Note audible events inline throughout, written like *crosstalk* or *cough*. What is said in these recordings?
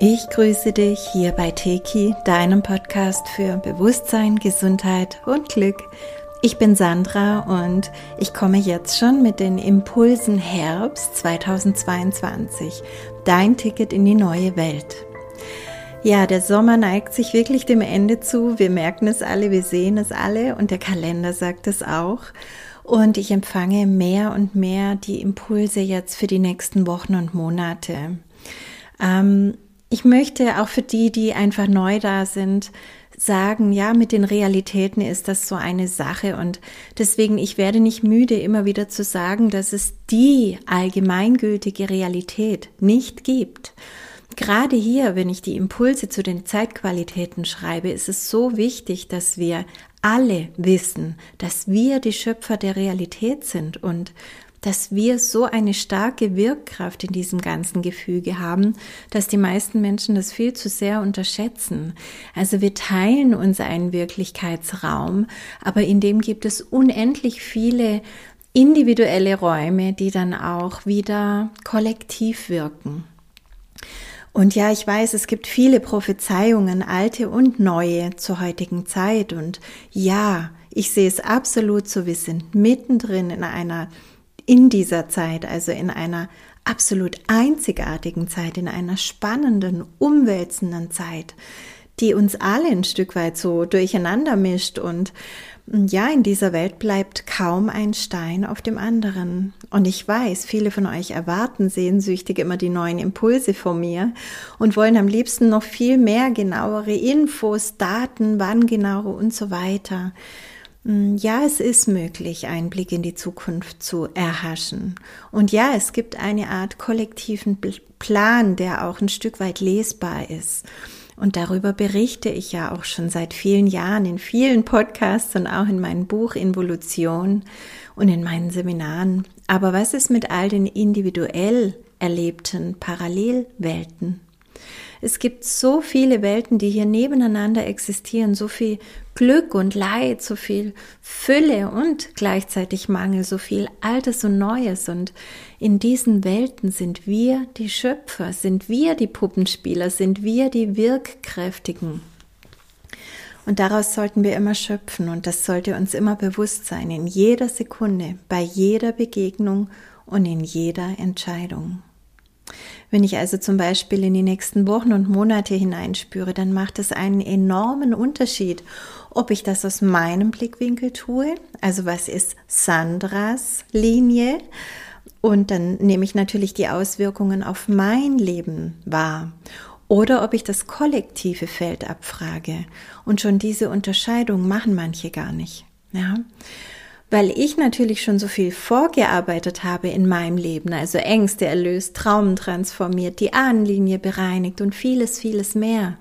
Ich grüße dich hier bei Teki, deinem Podcast für Bewusstsein, Gesundheit und Glück. Ich bin Sandra und ich komme jetzt schon mit den Impulsen Herbst 2022. Dein Ticket in die neue Welt. Ja, der Sommer neigt sich wirklich dem Ende zu. Wir merken es alle, wir sehen es alle und der Kalender sagt es auch. Und ich empfange mehr und mehr die Impulse jetzt für die nächsten Wochen und Monate. Ähm, ich möchte auch für die, die einfach neu da sind, sagen, ja, mit den Realitäten ist das so eine Sache und deswegen, ich werde nicht müde, immer wieder zu sagen, dass es die allgemeingültige Realität nicht gibt. Gerade hier, wenn ich die Impulse zu den Zeitqualitäten schreibe, ist es so wichtig, dass wir alle wissen, dass wir die Schöpfer der Realität sind und dass wir so eine starke Wirkkraft in diesem ganzen Gefüge haben, dass die meisten Menschen das viel zu sehr unterschätzen. Also wir teilen uns einen Wirklichkeitsraum, aber in dem gibt es unendlich viele individuelle Räume, die dann auch wieder kollektiv wirken. Und ja, ich weiß, es gibt viele Prophezeiungen, alte und neue zur heutigen Zeit. Und ja, ich sehe es absolut so, wir sind mittendrin in einer in dieser Zeit, also in einer absolut einzigartigen Zeit, in einer spannenden, umwälzenden Zeit, die uns alle ein Stück weit so durcheinander mischt und ja, in dieser Welt bleibt kaum ein Stein auf dem anderen. Und ich weiß, viele von euch erwarten sehnsüchtig immer die neuen Impulse von mir und wollen am liebsten noch viel mehr genauere Infos, Daten, wann genau und so weiter. Mm, ja, es ist möglich, einen Blick in die Zukunft zu erhaschen. Und ja, es gibt eine Art kollektiven Plan, der auch ein Stück weit lesbar ist. Und darüber berichte ich ja auch schon seit vielen Jahren in vielen Podcasts und auch in meinem Buch Involution und in meinen Seminaren. Aber was ist mit all den individuell erlebten Parallelwelten? Es gibt so viele Welten, die hier nebeneinander existieren, so viel Glück und Leid, so viel Fülle und gleichzeitig Mangel, so viel Altes und Neues. Und in diesen Welten sind wir die Schöpfer, sind wir die Puppenspieler, sind wir die Wirkkräftigen. Und daraus sollten wir immer schöpfen und das sollte uns immer bewusst sein, in jeder Sekunde, bei jeder Begegnung und in jeder Entscheidung. Wenn ich also zum Beispiel in die nächsten Wochen und Monate hineinspüre, dann macht es einen enormen Unterschied, ob ich das aus meinem Blickwinkel tue, also was ist Sandras Linie, und dann nehme ich natürlich die Auswirkungen auf mein Leben wahr. Oder ob ich das kollektive Feld abfrage. Und schon diese Unterscheidung machen manche gar nicht. Ja weil ich natürlich schon so viel vorgearbeitet habe in meinem Leben, also Ängste erlöst, Traumen transformiert, die Ahnenlinie bereinigt und vieles, vieles mehr,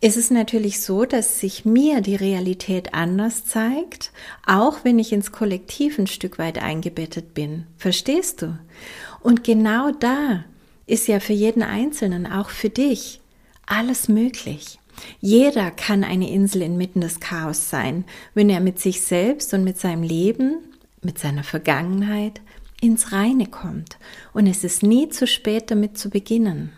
ist es natürlich so, dass sich mir die Realität anders zeigt, auch wenn ich ins Kollektiv ein Stück weit eingebettet bin. Verstehst du? Und genau da ist ja für jeden Einzelnen, auch für dich, alles möglich. Jeder kann eine Insel inmitten des Chaos sein, wenn er mit sich selbst und mit seinem Leben, mit seiner Vergangenheit ins Reine kommt. Und es ist nie zu spät, damit zu beginnen.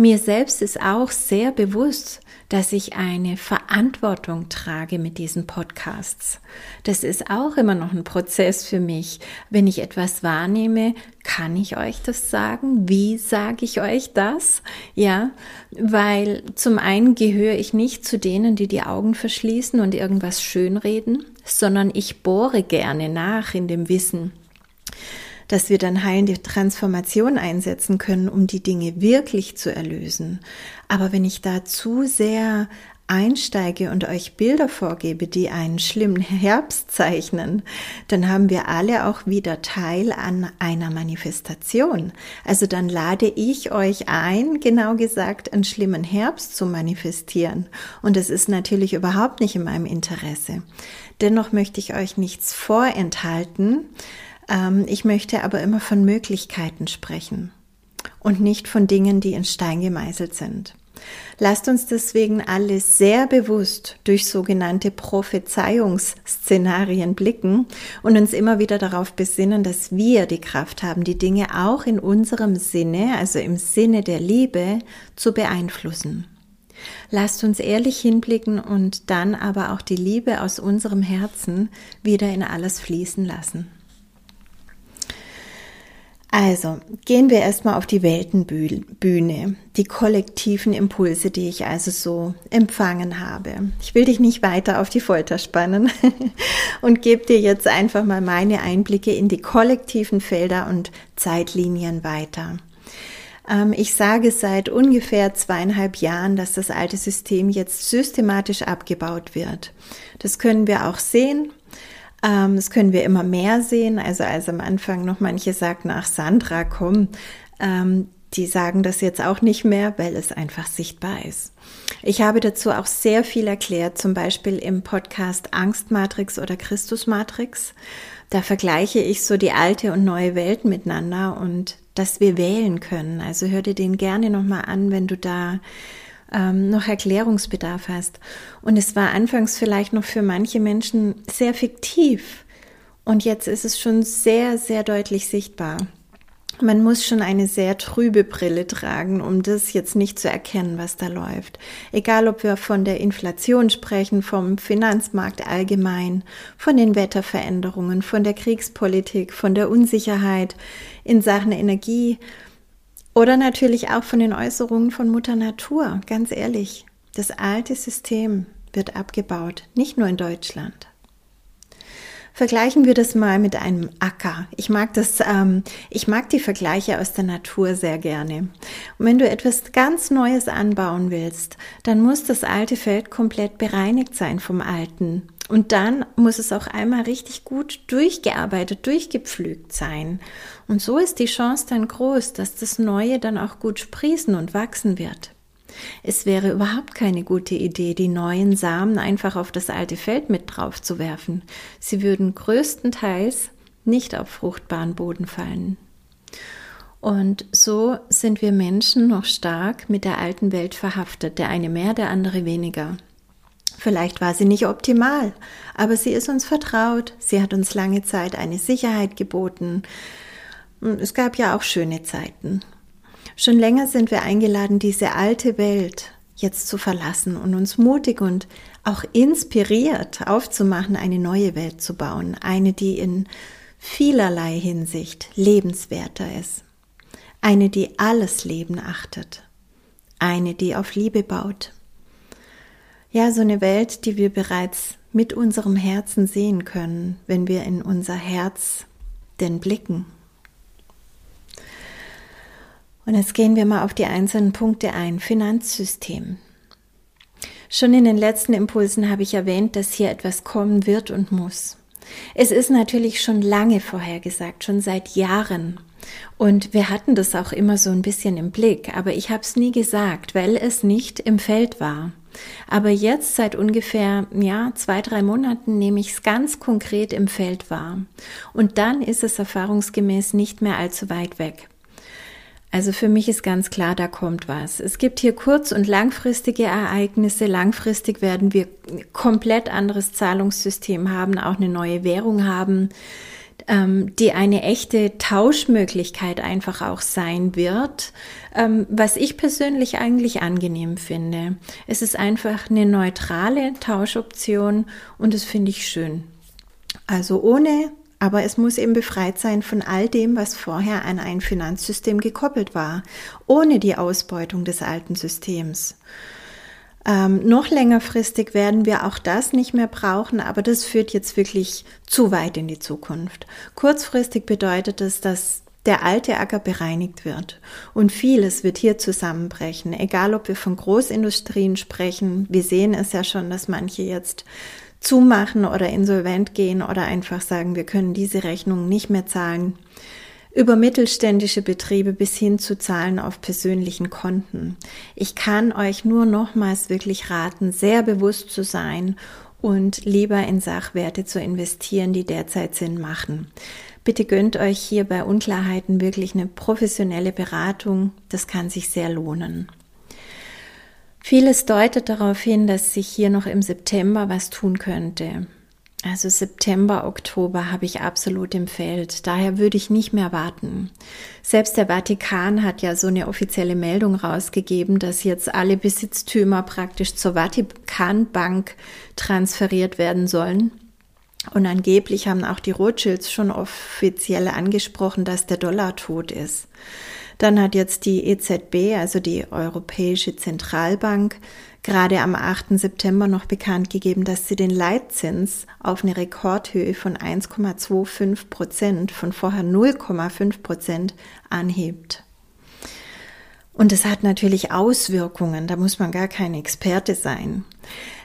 Mir selbst ist auch sehr bewusst, dass ich eine Verantwortung trage mit diesen Podcasts. Das ist auch immer noch ein Prozess für mich. Wenn ich etwas wahrnehme, kann ich euch das sagen? Wie sage ich euch das? Ja, weil zum einen gehöre ich nicht zu denen, die die Augen verschließen und irgendwas schönreden, sondern ich bohre gerne nach in dem Wissen dass wir dann heilende Transformation einsetzen können, um die Dinge wirklich zu erlösen. Aber wenn ich da zu sehr einsteige und euch Bilder vorgebe, die einen schlimmen Herbst zeichnen, dann haben wir alle auch wieder Teil an einer Manifestation. Also dann lade ich euch ein, genau gesagt, einen schlimmen Herbst zu manifestieren. Und es ist natürlich überhaupt nicht in meinem Interesse. Dennoch möchte ich euch nichts vorenthalten, ich möchte aber immer von Möglichkeiten sprechen und nicht von Dingen, die in Stein gemeißelt sind. Lasst uns deswegen alle sehr bewusst durch sogenannte Prophezeiungsszenarien blicken und uns immer wieder darauf besinnen, dass wir die Kraft haben, die Dinge auch in unserem Sinne, also im Sinne der Liebe, zu beeinflussen. Lasst uns ehrlich hinblicken und dann aber auch die Liebe aus unserem Herzen wieder in alles fließen lassen. Also gehen wir erstmal auf die Weltenbühne, die kollektiven Impulse, die ich also so empfangen habe. Ich will dich nicht weiter auf die Folter spannen *laughs* und gebe dir jetzt einfach mal meine Einblicke in die kollektiven Felder und Zeitlinien weiter. Ähm, ich sage seit ungefähr zweieinhalb Jahren, dass das alte System jetzt systematisch abgebaut wird. Das können wir auch sehen ähm, das können wir immer mehr sehen. Also als am Anfang noch manche sagten, ach Sandra, komm, ähm, die sagen das jetzt auch nicht mehr, weil es einfach sichtbar ist. Ich habe dazu auch sehr viel erklärt, zum Beispiel im Podcast Angstmatrix oder Christusmatrix. Da vergleiche ich so die alte und neue Welt miteinander und dass wir wählen können. Also hör dir den gerne nochmal an, wenn du da ähm, noch Erklärungsbedarf hast. Und es war anfangs vielleicht noch für manche Menschen sehr fiktiv. Und jetzt ist es schon sehr, sehr deutlich sichtbar. Man muss schon eine sehr trübe Brille tragen, um das jetzt nicht zu erkennen, was da läuft. Egal, ob wir von der Inflation sprechen, vom Finanzmarkt allgemein, von den Wetterveränderungen, von der Kriegspolitik, von der Unsicherheit in Sachen Energie, oder natürlich auch von den Äußerungen von Mutter Natur, ganz ehrlich. Das alte System wird abgebaut, nicht nur in Deutschland. Vergleichen wir das mal mit einem Acker. Ich mag das, ähm, ich mag die Vergleiche aus der Natur sehr gerne. Und wenn du etwas ganz Neues anbauen willst, dann muss das alte Feld komplett bereinigt sein vom alten. Und dann muss es auch einmal richtig gut durchgearbeitet, durchgepflügt sein. Und so ist die Chance dann groß, dass das Neue dann auch gut sprießen und wachsen wird. Es wäre überhaupt keine gute Idee, die neuen Samen einfach auf das alte Feld mit drauf zu werfen. Sie würden größtenteils nicht auf fruchtbaren Boden fallen. Und so sind wir Menschen noch stark mit der alten Welt verhaftet, der eine mehr, der andere weniger. Vielleicht war sie nicht optimal, aber sie ist uns vertraut, sie hat uns lange Zeit eine Sicherheit geboten. Es gab ja auch schöne Zeiten. Schon länger sind wir eingeladen, diese alte Welt jetzt zu verlassen und uns mutig und auch inspiriert aufzumachen, eine neue Welt zu bauen, eine, die in vielerlei Hinsicht lebenswerter ist, eine, die alles Leben achtet, eine, die auf Liebe baut. Ja, so eine Welt, die wir bereits mit unserem Herzen sehen können, wenn wir in unser Herz denn blicken. Und jetzt gehen wir mal auf die einzelnen Punkte ein. Finanzsystem. Schon in den letzten Impulsen habe ich erwähnt, dass hier etwas kommen wird und muss. Es ist natürlich schon lange vorhergesagt, schon seit Jahren. Und wir hatten das auch immer so ein bisschen im Blick, aber ich habe es nie gesagt, weil es nicht im Feld war. Aber jetzt seit ungefähr ja, zwei, drei Monaten nehme ich es ganz konkret im Feld wahr. Und dann ist es erfahrungsgemäß nicht mehr allzu weit weg. Also für mich ist ganz klar, da kommt was. Es gibt hier kurz- und langfristige Ereignisse. Langfristig werden wir komplett anderes Zahlungssystem haben, auch eine neue Währung haben ähm, die eine echte Tauschmöglichkeit einfach auch sein wird, ähm, was ich persönlich eigentlich angenehm finde. Es ist einfach eine neutrale Tauschoption und das finde ich schön. Also ohne, aber es muss eben befreit sein von all dem, was vorher an ein Finanzsystem gekoppelt war, ohne die Ausbeutung des alten Systems. Ähm, noch längerfristig werden wir auch das nicht mehr brauchen, aber das führt jetzt wirklich zu weit in die Zukunft. Kurzfristig bedeutet es, dass der alte Acker bereinigt wird. Und vieles wird hier zusammenbrechen, egal ob wir von Großindustrien sprechen. Wir sehen es ja schon, dass manche jetzt zumachen oder insolvent gehen oder einfach sagen, wir können diese Rechnung nicht mehr zahlen über mittelständische Betriebe bis hin zu Zahlen auf persönlichen Konten. Ich kann euch nur nochmals wirklich raten, sehr bewusst zu sein und lieber in Sachwerte zu investieren, die derzeit Sinn machen. Bitte gönnt euch hier bei Unklarheiten wirklich eine professionelle Beratung. Das kann sich sehr lohnen. Vieles deutet darauf hin, dass sich hier noch im September was tun könnte. Also September, Oktober habe ich absolut im Feld. Daher würde ich nicht mehr warten. Selbst der Vatikan hat ja so eine offizielle Meldung rausgegeben, dass jetzt alle Besitztümer praktisch zur Vatikanbank transferiert werden sollen. Und angeblich haben auch die Rothschilds schon offiziell angesprochen, dass der Dollar tot ist. Dann hat jetzt die EZB, also die Europäische Zentralbank, gerade am 8. September noch bekannt gegeben, dass sie den Leitzins auf eine Rekordhöhe von 1,25 Prozent, von vorher 0,5 Prozent anhebt. Und es hat natürlich Auswirkungen, da muss man gar kein Experte sein.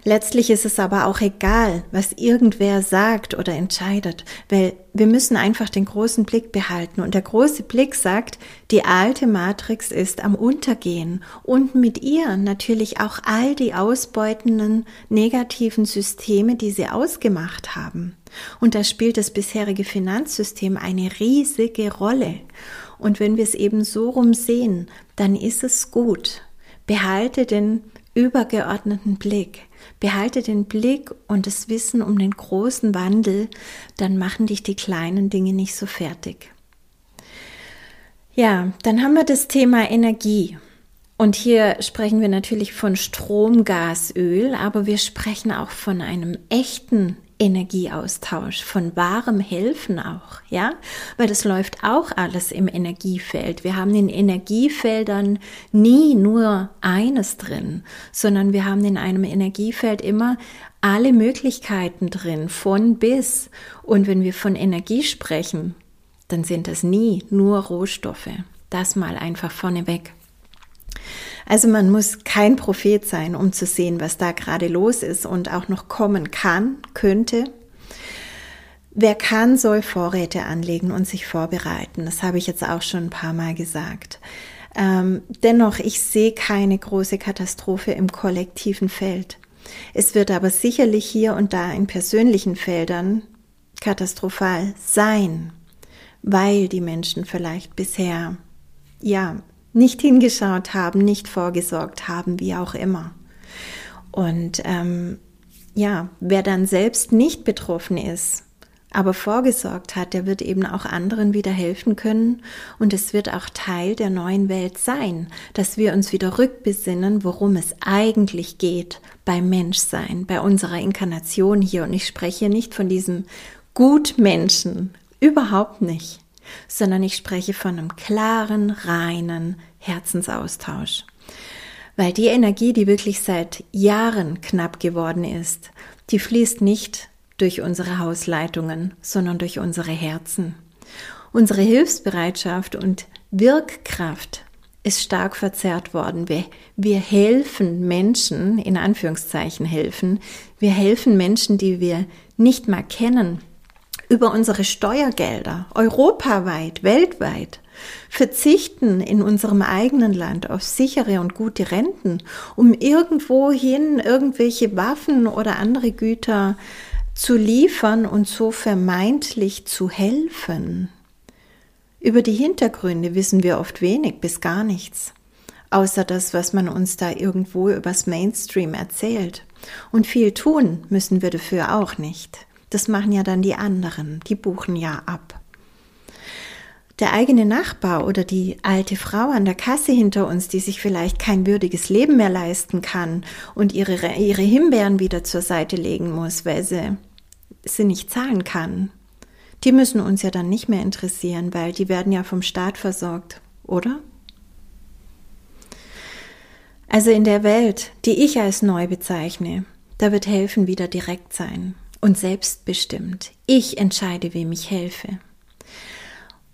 Letztlich ist es aber auch egal, was irgendwer sagt oder entscheidet, weil wir müssen einfach den großen Blick behalten. Und der große Blick sagt, die alte Matrix ist am Untergehen und mit ihr natürlich auch all die ausbeutenden negativen Systeme, die sie ausgemacht haben. Und da spielt das bisherige Finanzsystem eine riesige Rolle. Und wenn wir es eben so rum sehen, dann ist es gut. Behalte den übergeordneten Blick. Behalte den Blick und das Wissen um den großen Wandel, dann machen dich die kleinen Dinge nicht so fertig. Ja, dann haben wir das Thema Energie. Und hier sprechen wir natürlich von Strom, Gas, Öl, aber wir sprechen auch von einem echten Energieaustausch, von wahrem Helfen auch, ja, weil das läuft auch alles im Energiefeld. Wir haben in Energiefeldern nie nur eines drin, sondern wir haben in einem Energiefeld immer alle Möglichkeiten drin, von bis. Und wenn wir von Energie sprechen, dann sind das nie nur Rohstoffe. Das mal einfach vorneweg. Also man muss kein Prophet sein, um zu sehen, was da gerade los ist und auch noch kommen kann, könnte. Wer kann, soll Vorräte anlegen und sich vorbereiten. Das habe ich jetzt auch schon ein paar Mal gesagt. Ähm, dennoch, ich sehe keine große Katastrophe im kollektiven Feld. Es wird aber sicherlich hier und da in persönlichen Feldern katastrophal sein, weil die Menschen vielleicht bisher ja nicht hingeschaut haben, nicht vorgesorgt haben, wie auch immer. Und ähm, ja, wer dann selbst nicht betroffen ist, aber vorgesorgt hat, der wird eben auch anderen wieder helfen können und es wird auch Teil der neuen Welt sein, dass wir uns wieder rückbesinnen, worum es eigentlich geht beim Menschsein, bei unserer Inkarnation hier. Und ich spreche nicht von diesem Gutmenschen, überhaupt nicht, sondern ich spreche von einem klaren, reinen Herzensaustausch. Weil die Energie, die wirklich seit Jahren knapp geworden ist, die fließt nicht durch unsere Hausleitungen, sondern durch unsere Herzen. Unsere Hilfsbereitschaft und Wirkkraft ist stark verzerrt worden. Wir, wir helfen Menschen, in Anführungszeichen helfen, wir helfen Menschen, die wir nicht mal kennen, über unsere Steuergelder, europaweit, weltweit, verzichten in unserem eigenen Land auf sichere und gute Renten, um irgendwohin irgendwelche Waffen oder andere Güter zu liefern und so vermeintlich zu helfen. Über die Hintergründe wissen wir oft wenig bis gar nichts, außer das, was man uns da irgendwo übers Mainstream erzählt. Und viel tun müssen wir dafür auch nicht. Das machen ja dann die anderen, die buchen ja ab. Der eigene Nachbar oder die alte Frau an der Kasse hinter uns, die sich vielleicht kein würdiges Leben mehr leisten kann und ihre, ihre Himbeeren wieder zur Seite legen muss, weil sie sie nicht zahlen kann, die müssen uns ja dann nicht mehr interessieren, weil die werden ja vom Staat versorgt, oder? Also in der Welt, die ich als neu bezeichne, da wird helfen wieder direkt sein und selbstbestimmt. Ich entscheide, wem ich helfe.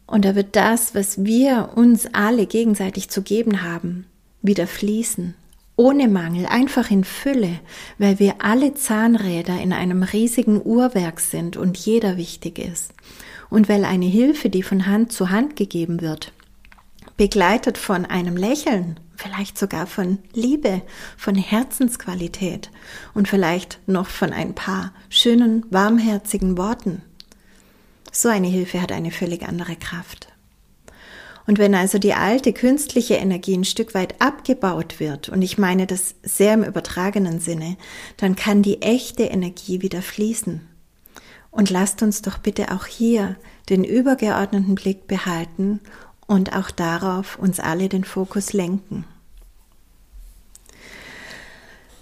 Und da wird das, was wir uns alle gegenseitig zu geben haben, wieder fließen. Ohne Mangel, einfach in Fülle, weil wir alle Zahnräder in einem riesigen Uhrwerk sind und jeder wichtig ist. Und weil eine Hilfe, die von Hand zu Hand gegeben wird, begleitet von einem Lächeln, vielleicht sogar von Liebe, von Herzensqualität und vielleicht noch von ein paar schönen, warmherzigen Worten. So eine Hilfe hat eine völlig andere Kraft. Und wenn also die alte künstliche Energie ein Stück weit abgebaut wird, und ich meine das sehr im übertragenen Sinne, dann kann die echte Energie wieder fließen. Und lasst uns doch bitte auch hier den übergeordneten Blick behalten und auch darauf uns alle den Fokus lenken.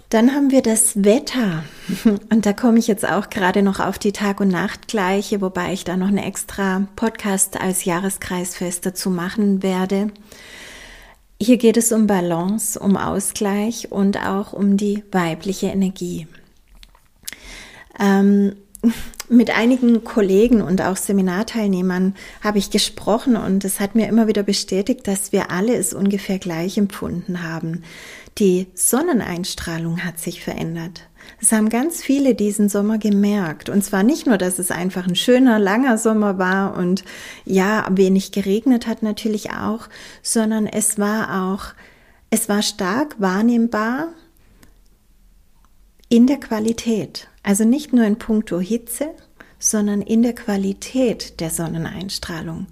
Dann haben wir das Wetter. *laughs* Und da komme ich jetzt auch gerade noch auf die Tag- und Nachtgleiche, wobei ich da noch eine extra Podcast als Jahreskreisfest dazu machen werde. Hier geht es um Balance, um Ausgleich und auch um die weibliche Energie. Ähm, mit einigen Kollegen und auch Seminarteilnehmern habe ich gesprochen und es hat mir immer wieder bestätigt, dass wir alle es ungefähr gleich empfunden haben. Die Sonneneinstrahlung hat sich verändert. Es haben ganz viele diesen Sommer gemerkt. Und zwar nicht nur, dass es einfach ein schöner, langer Sommer war und ja, wenig geregnet hat natürlich auch, sondern es war auch, es war stark wahrnehmbar in der Qualität. Also nicht nur in puncto Hitze, sondern in der Qualität der Sonneneinstrahlung.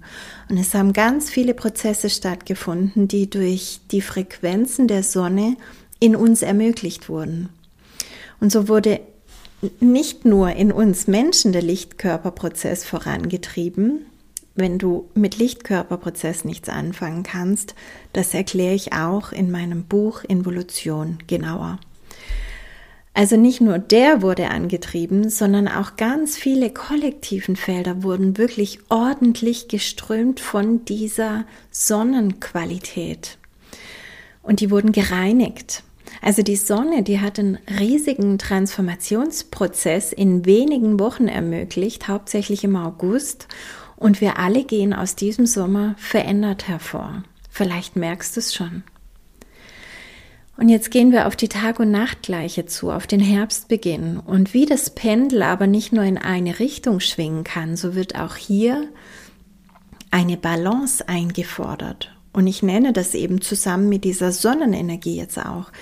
Und es haben ganz viele Prozesse stattgefunden, die durch die Frequenzen der Sonne in uns ermöglicht wurden. Und so wurde nicht nur in uns Menschen der Lichtkörperprozess vorangetrieben. Wenn du mit Lichtkörperprozess nichts anfangen kannst, das erkläre ich auch in meinem Buch Involution genauer. Also nicht nur der wurde angetrieben, sondern auch ganz viele kollektiven Felder wurden wirklich ordentlich geströmt von dieser Sonnenqualität. Und die wurden gereinigt. Also die Sonne, die hat einen riesigen Transformationsprozess in wenigen Wochen ermöglicht, hauptsächlich im August. Und wir alle gehen aus diesem Sommer verändert hervor. Vielleicht merkst du es schon. Und jetzt gehen wir auf die Tag- und Nachtgleiche zu, auf den Herbstbeginn. Und wie das Pendel aber nicht nur in eine Richtung schwingen kann, so wird auch hier eine Balance eingefordert. Und ich nenne das eben zusammen mit dieser Sonnenenergie jetzt auch,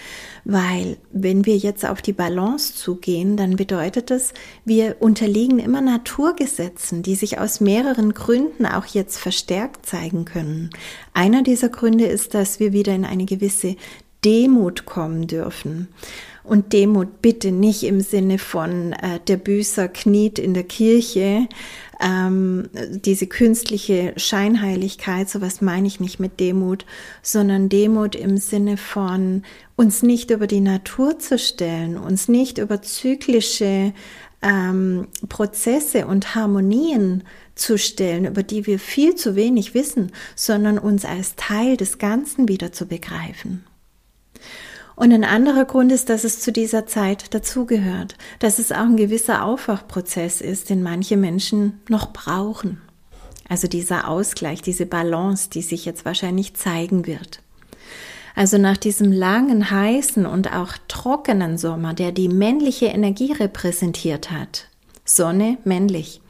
weil wenn wir jetzt auf die Balance zugehen, dann bedeutet das, wir unterliegen immer Naturgesetzen, die sich aus mehreren Gründen auch jetzt verstärkt zeigen können. Einer dieser Gründe ist, dass wir wieder in eine gewisse Demut kommen dürfen. Und Demut bitte nicht im Sinne von äh, der Büßer kniet in der Kirche, ähm, diese künstliche Scheinheiligkeit, sowas meine ich nicht mit Demut, sondern Demut im Sinne von uns nicht über die Natur zu stellen, uns nicht über zyklische ähm, Prozesse und Harmonien zu stellen, über die wir viel zu wenig wissen, sondern uns als Teil des Ganzen wieder zu begreifen. Und ein anderer Grund ist, dass es zu dieser Zeit dazugehört, dass es auch ein gewisser Aufwachprozess ist, den manche Menschen noch brauchen. Also dieser Ausgleich, diese Balance, die sich jetzt wahrscheinlich zeigen wird. Also nach diesem langen, heißen und auch trockenen Sommer, der die männliche Energie repräsentiert hat, Sonne männlich,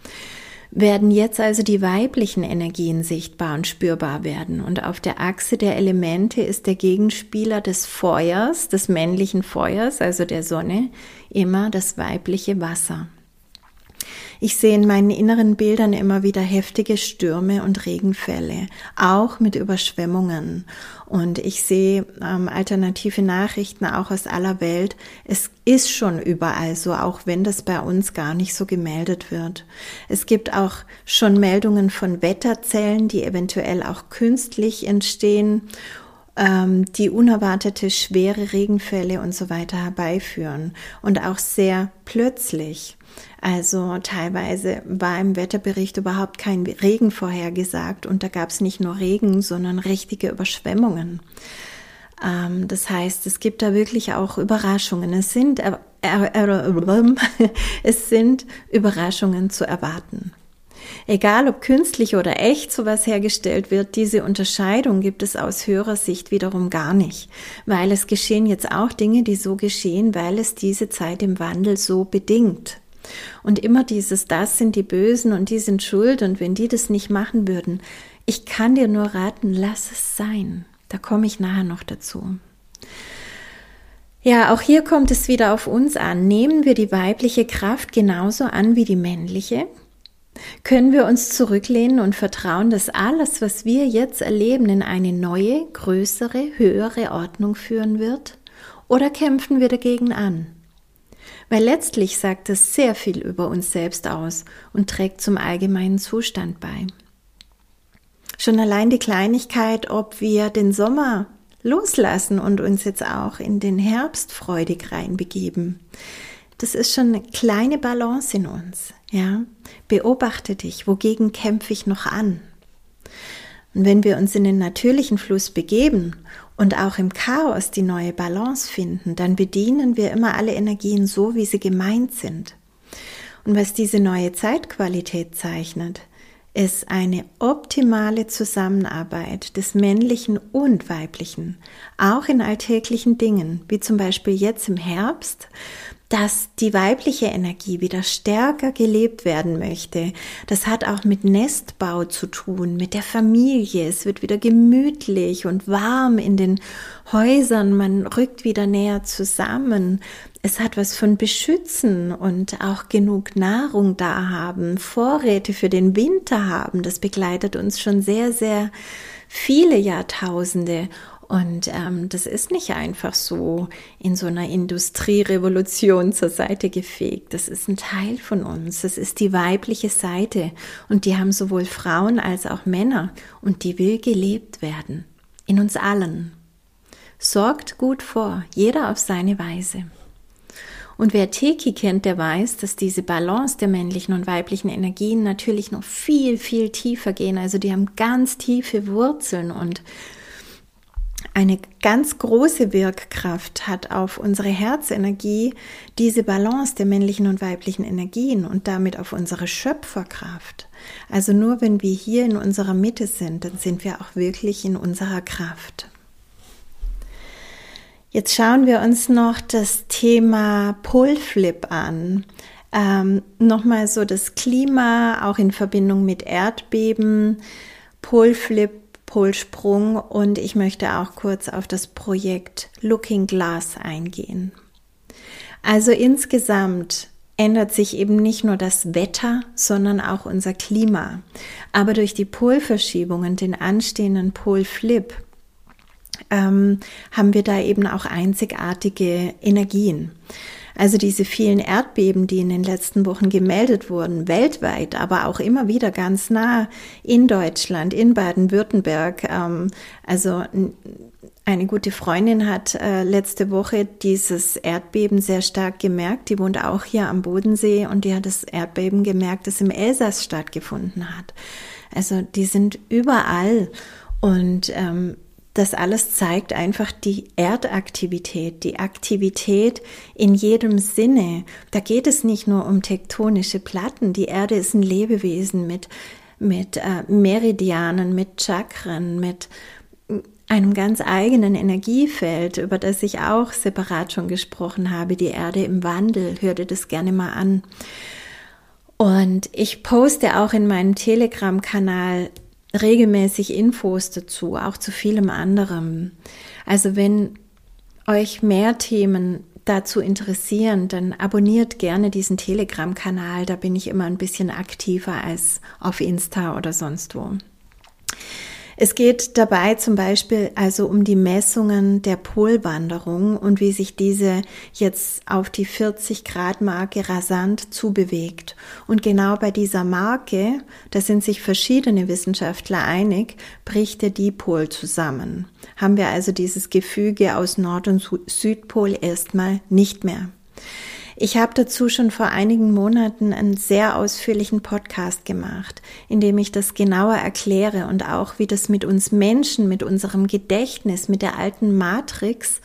werden jetzt also die weiblichen Energien sichtbar und spürbar werden. Und auf der Achse der Elemente ist der Gegenspieler des Feuers, des männlichen Feuers, also der Sonne, immer das weibliche Wasser. Ich sehe in meinen inneren Bildern immer wieder heftige Stürme und Regenfälle, auch mit Überschwemmungen. Und ich sehe ähm, alternative Nachrichten auch aus aller Welt. Es ist schon überall so, auch wenn das bei uns gar nicht so gemeldet wird. Es gibt auch schon Meldungen von Wetterzellen, die eventuell auch künstlich entstehen die unerwartete schwere Regenfälle und so weiter herbeiführen und auch sehr plötzlich. Also teilweise war im Wetterbericht überhaupt kein Regen vorhergesagt und da gab es nicht nur Regen, sondern richtige Überschwemmungen. Ähm, das heißt, es gibt da wirklich auch Überraschungen. Es sind, *laughs* es sind Überraschungen zu erwarten. Egal ob künstlich oder echt sowas hergestellt wird, diese Unterscheidung gibt es aus höherer Sicht wiederum gar nicht, weil es geschehen jetzt auch Dinge, die so geschehen, weil es diese Zeit im Wandel so bedingt. Und immer dieses, das sind die Bösen und die sind schuld und wenn die das nicht machen würden, ich kann dir nur raten, lass es sein. Da komme ich nachher noch dazu. Ja, auch hier kommt es wieder auf uns an. Nehmen wir die weibliche Kraft genauso an wie die männliche? Können wir uns zurücklehnen und vertrauen, dass alles, was wir jetzt erleben, in eine neue, größere, höhere Ordnung führen wird? Oder kämpfen wir dagegen an? Weil letztlich sagt es sehr viel über uns selbst aus und trägt zum allgemeinen Zustand bei. Schon allein die Kleinigkeit, ob wir den Sommer loslassen und uns jetzt auch in den Herbst freudig reinbegeben. Das ist schon eine kleine Balance in uns, ja. Beobachte dich, wogegen kämpfe ich noch an? Und wenn wir uns in den natürlichen Fluss begeben und auch im Chaos die neue Balance finden, dann bedienen wir immer alle Energien so, wie sie gemeint sind. Und was diese neue Zeitqualität zeichnet, ist eine optimale Zusammenarbeit des männlichen und weiblichen, auch in alltäglichen Dingen, wie zum Beispiel jetzt im Herbst, dass die weibliche Energie wieder stärker gelebt werden möchte. Das hat auch mit Nestbau zu tun, mit der Familie. Es wird wieder gemütlich und warm in den Häusern. Man rückt wieder näher zusammen. Es hat was von Beschützen und auch genug Nahrung da haben, Vorräte für den Winter haben. Das begleitet uns schon sehr, sehr viele Jahrtausende. Und ähm, das ist nicht einfach so in so einer Industrierevolution zur Seite gefegt. Das ist ein Teil von uns. Das ist die weibliche Seite. Und die haben sowohl Frauen als auch Männer. Und die will gelebt werden. In uns allen. Sorgt gut vor, jeder auf seine Weise. Und wer Teki kennt, der weiß, dass diese Balance der männlichen und weiblichen Energien natürlich noch viel, viel tiefer gehen. Also die haben ganz tiefe Wurzeln und eine ganz große Wirkkraft hat auf unsere Herzenergie diese Balance der männlichen und weiblichen Energien und damit auf unsere Schöpferkraft. Also nur wenn wir hier in unserer Mitte sind, dann sind wir auch wirklich in unserer Kraft. Jetzt schauen wir uns noch das Thema Polflip an. Ähm, Nochmal so das Klima, auch in Verbindung mit Erdbeben, Polflip Polsprung und ich möchte auch kurz auf das Projekt Looking Glass eingehen. Also insgesamt ändert sich eben nicht nur das Wetter, sondern auch unser Klima. Aber durch die Polverschiebungen, den anstehenden Polflip, ähm, haben wir da eben auch einzigartige Energien. Also diese vielen Erdbeben, die in den letzten Wochen gemeldet wurden, weltweit, aber auch immer wieder ganz nah in Deutschland, in Baden-Württemberg. Ähm, also eine gute Freundin hat äh, letzte Woche dieses Erdbeben sehr stark gemerkt. Die wohnt auch hier am Bodensee und die hat das Erdbeben gemerkt, das im Elsass stattgefunden hat. Also die sind überall. Und ähm, das alles zeigt einfach die Erdaktivität, die Aktivität in jedem Sinne. Da geht es nicht nur um tektonische Platten. Die Erde ist ein Lebewesen mit, mit äh, Meridianen, mit Chakren, mit einem ganz eigenen Energiefeld, über das ich auch separat schon gesprochen habe, die Erde im Wandel. Hör dir das gerne mal an. Und ich poste auch in meinem Telegram-Kanal regelmäßig Infos dazu, auch zu vielem anderem. Also wenn euch mehr Themen dazu interessieren, dann abonniert gerne diesen Telegram-Kanal. Da bin ich immer ein bisschen aktiver als auf Insta oder sonst wo. Es geht dabei zum Beispiel also um die Messungen der Polwanderung und wie sich diese jetzt auf die 40 Grad Marke rasant zubewegt. Und genau bei dieser Marke, da sind sich verschiedene Wissenschaftler einig, bricht der Dipol zusammen. Haben wir also dieses Gefüge aus Nord- und Südpol erstmal nicht mehr. Ich habe dazu schon vor einigen Monaten einen sehr ausführlichen Podcast gemacht, in dem ich das genauer erkläre und auch, wie das mit uns Menschen, mit unserem Gedächtnis, mit der alten Matrix,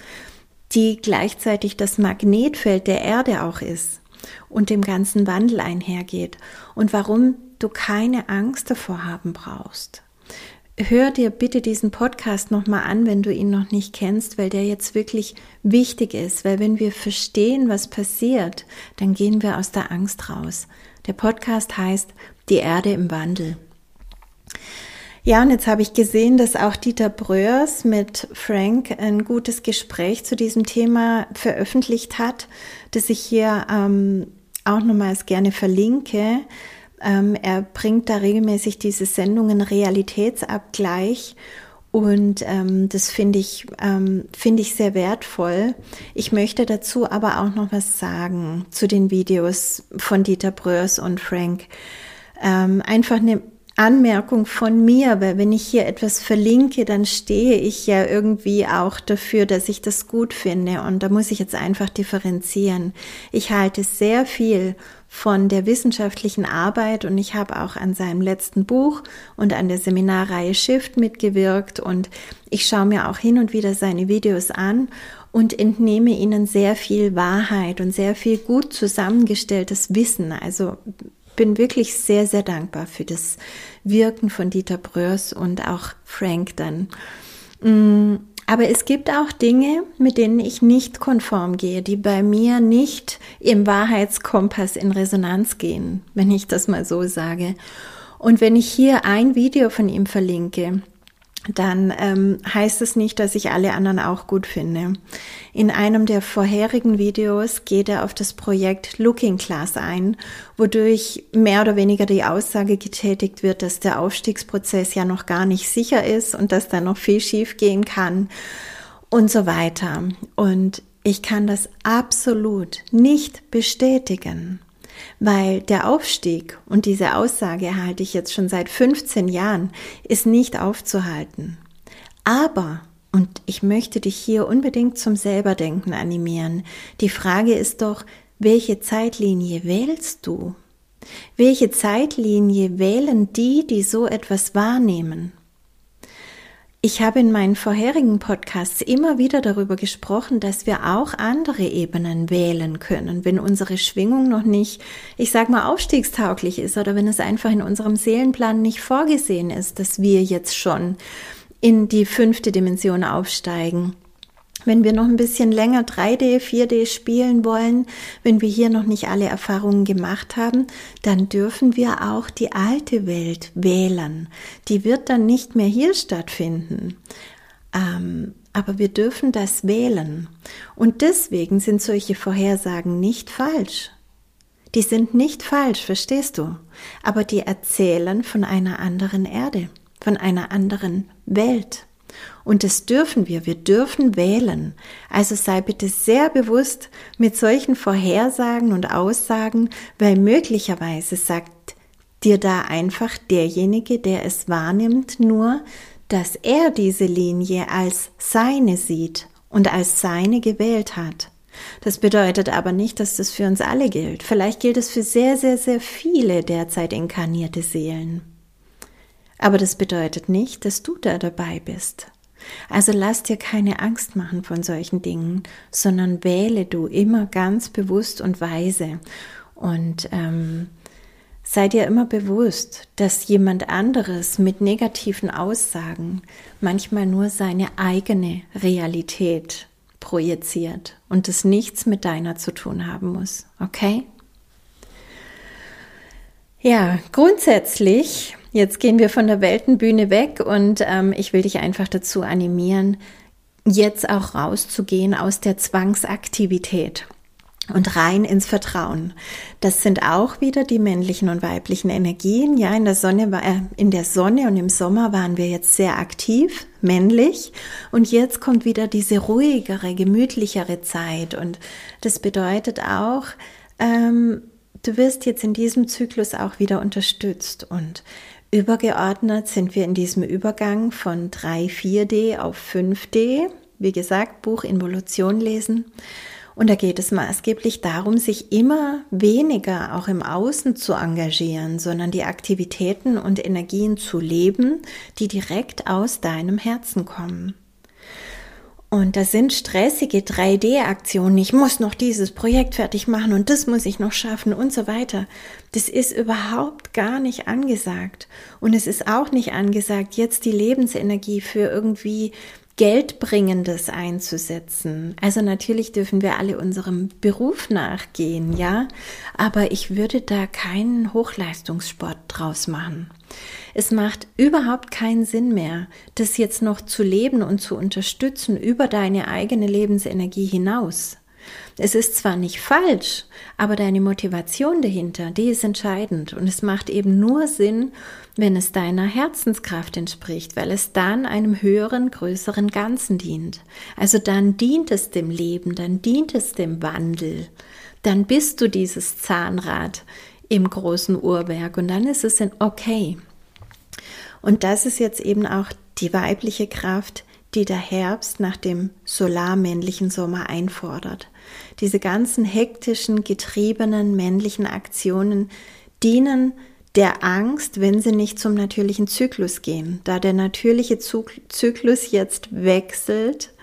die gleichzeitig das Magnetfeld der Erde auch ist und dem ganzen Wandel einhergeht und warum du keine Angst davor haben brauchst hör dir bitte diesen Podcast nochmal an, wenn du ihn noch nicht kennst, weil der jetzt wirklich wichtig ist, weil wenn wir verstehen, was passiert, dann gehen wir aus der Angst raus. Der Podcast heißt Die Erde im Wandel. Ja, und jetzt habe ich gesehen, dass auch Dieter Bröers mit Frank ein gutes Gespräch zu diesem Thema veröffentlicht hat, das ich hier ähm, auch nochmals gerne verlinke. Ähm, er bringt da regelmäßig diese Sendungen Realitätsabgleich und ähm, das finde ich, ähm, finde ich sehr wertvoll. Ich möchte dazu aber auch noch was sagen zu den Videos von Dieter Bröers und Frank. Ähm, einfach eine Anmerkung von mir, weil wenn ich hier etwas verlinke, dann stehe ich ja irgendwie auch dafür, dass ich das gut finde. Und da muss ich jetzt einfach differenzieren. Ich halte sehr viel von der wissenschaftlichen Arbeit und ich habe auch an seinem letzten Buch und an der Seminarreihe Shift mitgewirkt und ich schaue mir auch hin und wieder seine Videos an und entnehme ihnen sehr viel Wahrheit und sehr viel gut zusammengestelltes Wissen. Also bin wirklich sehr, sehr dankbar für das Wirken von Dieter Bröers und auch Frank dann. Mm, aber es gibt auch Dinge, mit denen ich nicht konform gehe, die bei mir nicht im Wahrheitskompass in Resonanz gehen, wenn ich das mal so sage. Und wenn ich hier ein Video von ihm verlinke, dann ähm, heißt es nicht, dass ich alle anderen auch gut finde. In einem der vorherigen Videos geht er auf das Projekt Looking Class ein, wodurch mehr oder weniger die Aussage getätigt wird, dass der Aufstiegsprozess ja noch gar nicht sicher ist und dass da noch viel schief gehen kann und so weiter. Und ich kann das absolut nicht bestätigen weil der Aufstieg, und diese Aussage erhalte ich jetzt schon seit 15 Jahren, ist nicht aufzuhalten. Aber, und ich möchte dich hier unbedingt zum Selberdenken animieren, die Frage ist doch, welche Zeitlinie wählst du? Welche Zeitlinie wählen die, die so etwas wahrnehmen? Ich habe in meinen vorherigen Podcasts immer wieder darüber gesprochen, dass wir auch andere Ebenen wählen können, wenn unsere Schwingung noch nicht, ich sag mal, aufstiegstauglich ist oder wenn es einfach in unserem Seelenplan nicht vorgesehen ist, dass wir jetzt schon in die fünfte Dimension aufsteigen. Wenn wir noch ein bisschen länger 3D, 4D spielen wollen, wenn wir hier noch nicht alle Erfahrungen gemacht haben, dann dürfen wir auch die alte Welt wählen. Die wird dann nicht mehr hier stattfinden. Ähm, aber wir dürfen das wählen. Und deswegen sind solche Vorhersagen nicht falsch. Die sind nicht falsch, verstehst du? Aber die erzählen von einer anderen Erde, von einer anderen Welt. Und das dürfen wir. Wir dürfen wählen. Also sei bitte sehr bewusst mit solchen Vorhersagen und Aussagen, weil möglicherweise sagt dir da einfach derjenige, der es wahrnimmt, nur, dass er diese Linie als seine sieht und als seine gewählt hat. Das bedeutet aber nicht, dass das für uns alle gilt. Vielleicht gilt es für sehr, sehr, sehr viele derzeit inkarnierte Seelen. Aber das bedeutet nicht, dass du da dabei bist. Also lass dir keine Angst machen von solchen Dingen, sondern wähle du immer ganz bewusst und weise. Und ähm, sei dir immer bewusst, dass jemand anderes mit negativen Aussagen manchmal nur seine eigene Realität projiziert und es nichts mit deiner zu tun haben muss. Okay? Ja, grundsätzlich Jetzt gehen wir von der Weltenbühne weg und ähm, ich will dich einfach dazu animieren, jetzt auch rauszugehen aus der Zwangsaktivität und rein ins Vertrauen. Das sind auch wieder die männlichen und weiblichen Energien. Ja, in der Sonne war, äh, in der Sonne und im Sommer waren wir jetzt sehr aktiv, männlich. Und jetzt kommt wieder diese ruhigere, gemütlichere Zeit. Und das bedeutet auch, ähm, du wirst jetzt in diesem Zyklus auch wieder unterstützt und Übergeordnet sind wir in diesem Übergang von 3, 4D auf 5D. Wie gesagt, Buch Involution lesen. Und da geht es maßgeblich darum, sich immer weniger auch im Außen zu engagieren, sondern die Aktivitäten und Energien zu leben, die direkt aus deinem Herzen kommen. Und das sind stressige 3D-Aktionen. Ich muss noch dieses Projekt fertig machen und das muss ich noch schaffen und so weiter. Das ist überhaupt gar nicht angesagt. Und es ist auch nicht angesagt, jetzt die Lebensenergie für irgendwie Geldbringendes einzusetzen. Also natürlich dürfen wir alle unserem Beruf nachgehen, ja, aber ich würde da keinen Hochleistungssport draus machen. Es macht überhaupt keinen Sinn mehr, das jetzt noch zu leben und zu unterstützen über deine eigene Lebensenergie hinaus. Es ist zwar nicht falsch, aber deine Motivation dahinter, die ist entscheidend und es macht eben nur Sinn, wenn es deiner Herzenskraft entspricht, weil es dann einem höheren, größeren Ganzen dient. Also dann dient es dem Leben, dann dient es dem Wandel, dann bist du dieses Zahnrad im großen Uhrwerk und dann ist es in okay. Und das ist jetzt eben auch die weibliche Kraft, die der Herbst nach dem solarmännlichen Sommer einfordert. Diese ganzen hektischen, getriebenen männlichen Aktionen dienen der Angst, wenn sie nicht zum natürlichen Zyklus gehen. Da der natürliche Zyklus jetzt wechselt,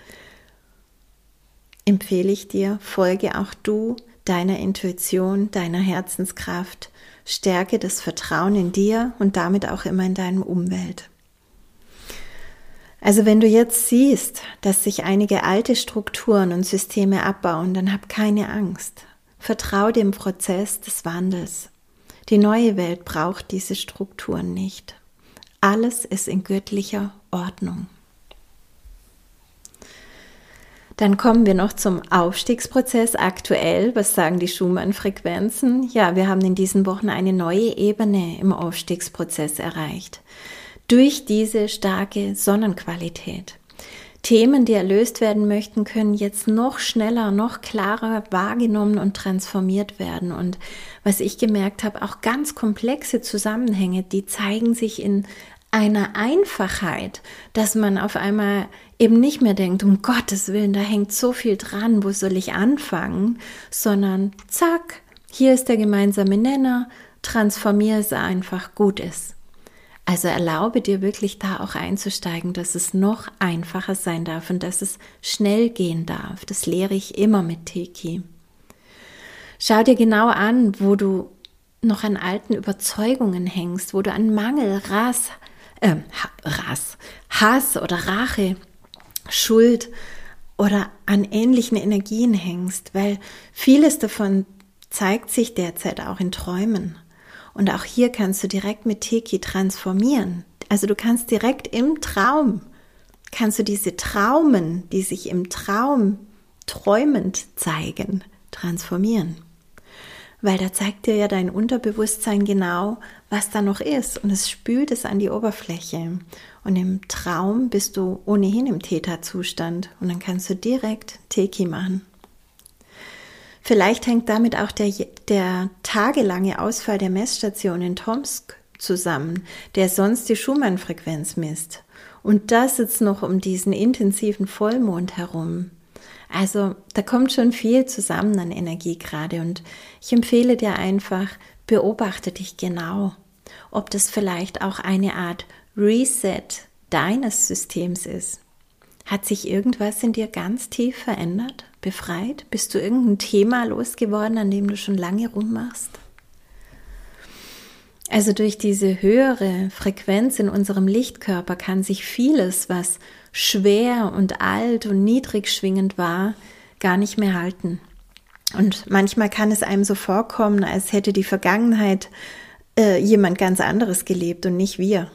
empfehle ich dir, folge auch du deiner Intuition, deiner Herzenskraft, stärke das Vertrauen in dir und damit auch immer in deinem Umwelt. Also wenn du jetzt siehst, dass sich einige alte Strukturen und Systeme abbauen, dann hab keine Angst. Vertrau dem Prozess des Wandels. Die neue Welt braucht diese Strukturen nicht. Alles ist in göttlicher Ordnung. Dann kommen wir noch zum Aufstiegsprozess aktuell. Was sagen die Schumann-Frequenzen? Ja, wir haben in diesen Wochen eine neue Ebene im Aufstiegsprozess erreicht durch diese starke Sonnenqualität. Themen, die erlöst werden möchten, können jetzt noch schneller, noch klarer wahrgenommen und transformiert werden. Und was ich gemerkt habe, auch ganz komplexe Zusammenhänge, die zeigen sich in einer Einfachheit, dass man auf einmal eben nicht mehr denkt, um Gottes Willen, da hängt so viel dran, wo soll ich anfangen, sondern zack, hier ist der gemeinsame Nenner, transformiere es einfach, gut ist. Also erlaube dir wirklich da auch einzusteigen, dass es noch einfacher sein darf und dass es schnell gehen darf. Das lehre ich immer mit Teki. Schau dir genau an, wo du noch an alten Überzeugungen hängst, wo du an Mangel, Rass, äh, Rass, Hass oder Rache, Schuld oder an ähnlichen Energien hängst, weil vieles davon zeigt sich derzeit auch in Träumen. Und auch hier kannst du direkt mit Teki transformieren. Also du kannst direkt im Traum, kannst du diese Traumen, die sich im Traum träumend zeigen, transformieren. Weil da zeigt dir ja dein Unterbewusstsein genau, was da noch ist und es spült es an die Oberfläche. Und im Traum bist du ohnehin im Theta-Zustand und dann kannst du direkt Teki machen. Vielleicht hängt damit auch der, der tagelange Ausfall der Messstation in Tomsk zusammen, der sonst die Schumann-Frequenz misst. Und das jetzt noch um diesen intensiven Vollmond herum. Also da kommt schon viel zusammen an Energie gerade und ich empfehle dir einfach, beobachte dich genau, ob das vielleicht auch eine Art Reset deines Systems ist. Hat sich irgendwas in dir ganz tief verändert? Befreit? Bist du irgendein Thema losgeworden, an dem du schon lange rummachst? Also durch diese höhere Frequenz in unserem Lichtkörper kann sich vieles, was schwer und alt und niedrig schwingend war, gar nicht mehr halten. Und manchmal kann es einem so vorkommen, als hätte die Vergangenheit äh, jemand ganz anderes gelebt und nicht wir.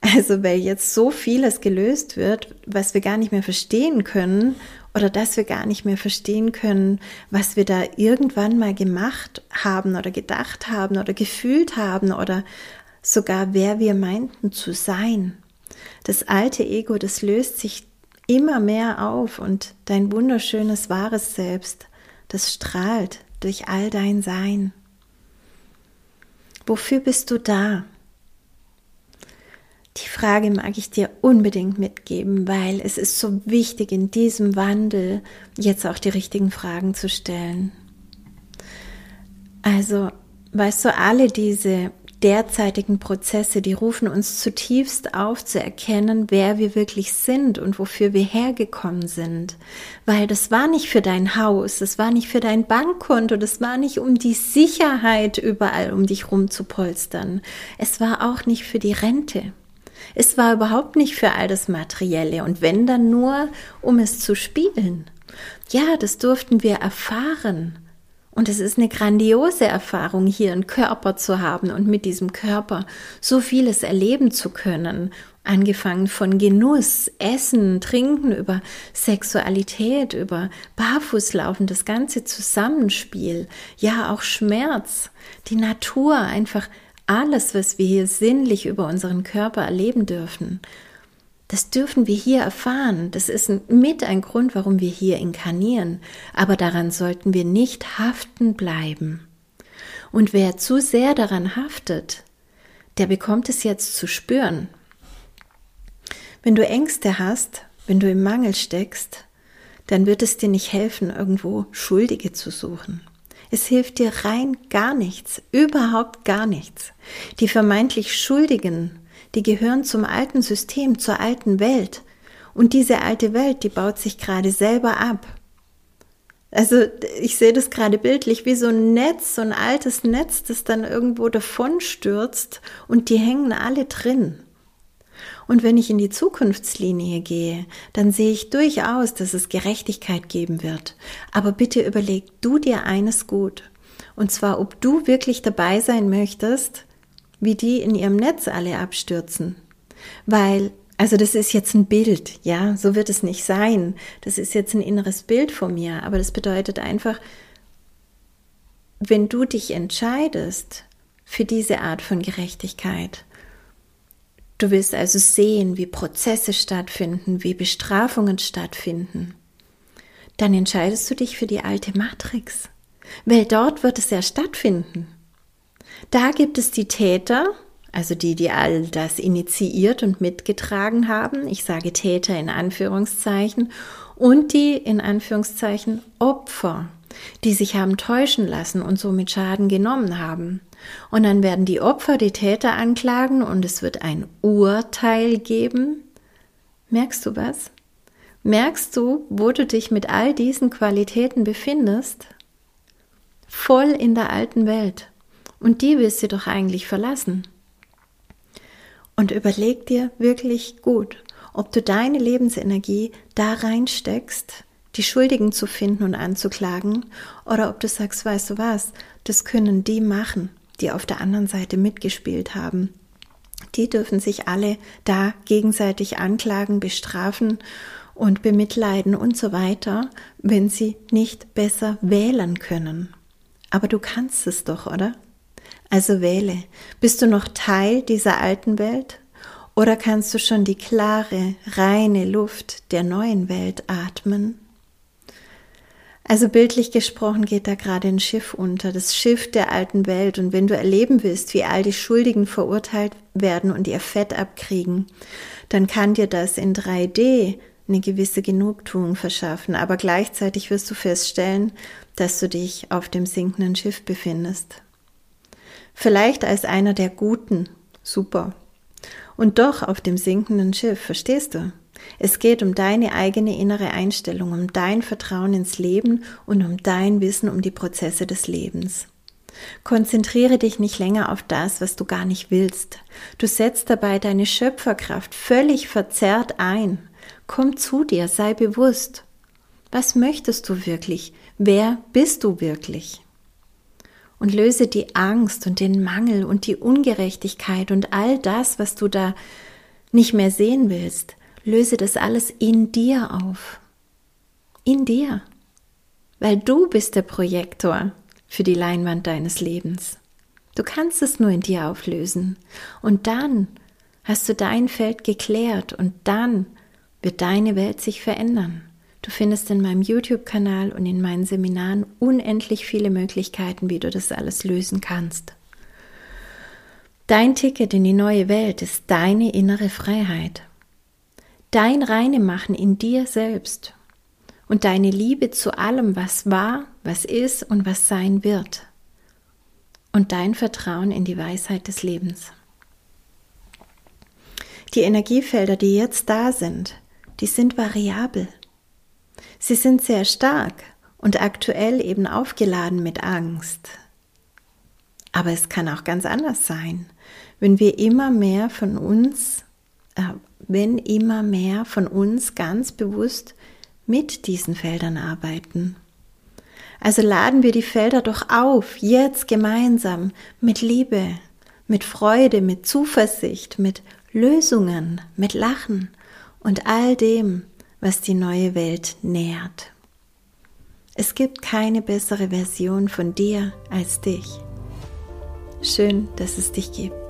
Also weil jetzt so vieles gelöst wird, was wir gar nicht mehr verstehen können oder dass wir gar nicht mehr verstehen können, was wir da irgendwann mal gemacht haben oder gedacht haben oder gefühlt haben oder sogar wer wir meinten zu sein. Das alte Ego, das löst sich immer mehr auf und dein wunderschönes wahres Selbst, das strahlt durch all dein Sein. Wofür bist du da? Die Frage mag ich dir unbedingt mitgeben, weil es ist so wichtig in diesem Wandel jetzt auch die richtigen Fragen zu stellen. Also, weißt du, alle diese derzeitigen Prozesse, die rufen uns zutiefst auf zu erkennen, wer wir wirklich sind und wofür wir hergekommen sind. Weil das war nicht für dein Haus, das war nicht für dein Bankkonto, das war nicht um die Sicherheit überall um dich rum zu polstern. Es war auch nicht für die Rente. Es war überhaupt nicht für all das Materielle und wenn dann nur, um es zu spielen. Ja, das durften wir erfahren Und es ist eine grandiose Erfahrung, hier einen Körper zu haben und mit diesem Körper so vieles erleben zu können. Angefangen von Genuss, Essen, Trinken, über Sexualität, über Barfußlaufen, das ganze Zusammenspiel, ja auch Schmerz, die Natur, einfach alles, was wir hier sinnlich über unseren Körper erleben dürfen. Das dürfen wir hier erfahren. Das ist mit ein Grund, warum wir hier inkarnieren. Aber daran sollten wir nicht haften bleiben. Und wer zu sehr daran haftet, der bekommt es jetzt zu spüren. Wenn du Ängste hast, wenn du im Mangel steckst, dann wird es dir nicht helfen, irgendwo Schuldige zu suchen. Es hilft dir rein gar nichts, überhaupt gar nichts. Die vermeintlich Schuldigen die gehören zum alten System, zur alten Welt. Und diese alte Welt, die baut sich gerade selber ab. Also ich sehe das gerade bildlich wie so ein Netz, so ein altes Netz, das dann irgendwo davon stürzt und die hängen alle drin. Und wenn ich in die Zukunftslinie gehe, dann sehe ich durchaus, dass es Gerechtigkeit geben wird. Aber bitte überleg du dir eines gut. Und zwar, ob du wirklich dabei sein möchtest, wie die in ihrem Netz alle abstürzen. Weil, also das ist jetzt ein Bild, ja, so wird es nicht sein. Das ist jetzt ein inneres Bild von mir, aber das bedeutet einfach, wenn du dich entscheidest für diese Art von Gerechtigkeit, du willst also sehen, wie Prozesse stattfinden, wie Bestrafungen stattfinden, dann entscheidest du dich für die alte Matrix, weil dort wird es ja stattfinden. Da gibt es die Täter, also die, die all das initiiert und mitgetragen haben. Ich sage Täter in Anführungszeichen und die in Anführungszeichen Opfer, die sich haben täuschen lassen und somit Schaden genommen haben. Und dann werden die Opfer die Täter anklagen und es wird ein Urteil geben. Merkst du was? Merkst du, wo du dich mit all diesen Qualitäten befindest? Voll in der alten Welt. Und die willst du doch eigentlich verlassen. Und überleg dir wirklich gut, ob du deine Lebensenergie da reinsteckst, die Schuldigen zu finden und anzuklagen, oder ob du sagst, weißt du was, das können die machen, die auf der anderen Seite mitgespielt haben. Die dürfen sich alle da gegenseitig anklagen, bestrafen und bemitleiden und so weiter, wenn sie nicht besser wählen können. Aber du kannst es doch, oder? Also wähle, bist du noch Teil dieser alten Welt oder kannst du schon die klare, reine Luft der neuen Welt atmen? Also bildlich gesprochen geht da gerade ein Schiff unter, das Schiff der alten Welt. Und wenn du erleben willst, wie all die Schuldigen verurteilt werden und ihr Fett abkriegen, dann kann dir das in 3D eine gewisse Genugtuung verschaffen. Aber gleichzeitig wirst du feststellen, dass du dich auf dem sinkenden Schiff befindest. Vielleicht als einer der Guten. Super. Und doch auf dem sinkenden Schiff, verstehst du? Es geht um deine eigene innere Einstellung, um dein Vertrauen ins Leben und um dein Wissen um die Prozesse des Lebens. Konzentriere dich nicht länger auf das, was du gar nicht willst. Du setzt dabei deine Schöpferkraft völlig verzerrt ein. Komm zu dir, sei bewusst. Was möchtest du wirklich? Wer bist du wirklich? und löse die Angst und den Mangel und die Ungerechtigkeit und all das, was du da nicht mehr sehen willst, löse das alles in dir auf. In dir. Weil du bist der Projektor für die Leinwand deines Lebens. Du kannst es nur in dir auflösen. Und dann hast du dein Feld geklärt und dann wird deine Welt sich verändern. Du findest in meinem YouTube-Kanal und in meinen Seminaren unendlich viele Möglichkeiten, wie du das alles lösen kannst. Dein Ticket in die neue Welt ist deine innere Freiheit. Dein Reinemachen in dir selbst und deine Liebe zu allem, was war, was ist und was sein wird. Und dein Vertrauen in die Weisheit des Lebens. Die Energiefelder, die jetzt da sind, die sind variabel. Sie sind sehr stark und aktuell eben aufgeladen mit Angst. Aber es kann auch ganz anders sein, wenn wir immer mehr von uns, äh, wenn immer mehr von uns ganz bewusst mit diesen Feldern arbeiten. Also laden wir die Felder doch auf, jetzt gemeinsam, mit Liebe, mit Freude, mit Zuversicht, mit Lösungen, mit Lachen und all dem, was die neue Welt nährt. Es gibt keine bessere Version von dir als dich. Schön, dass es dich gibt.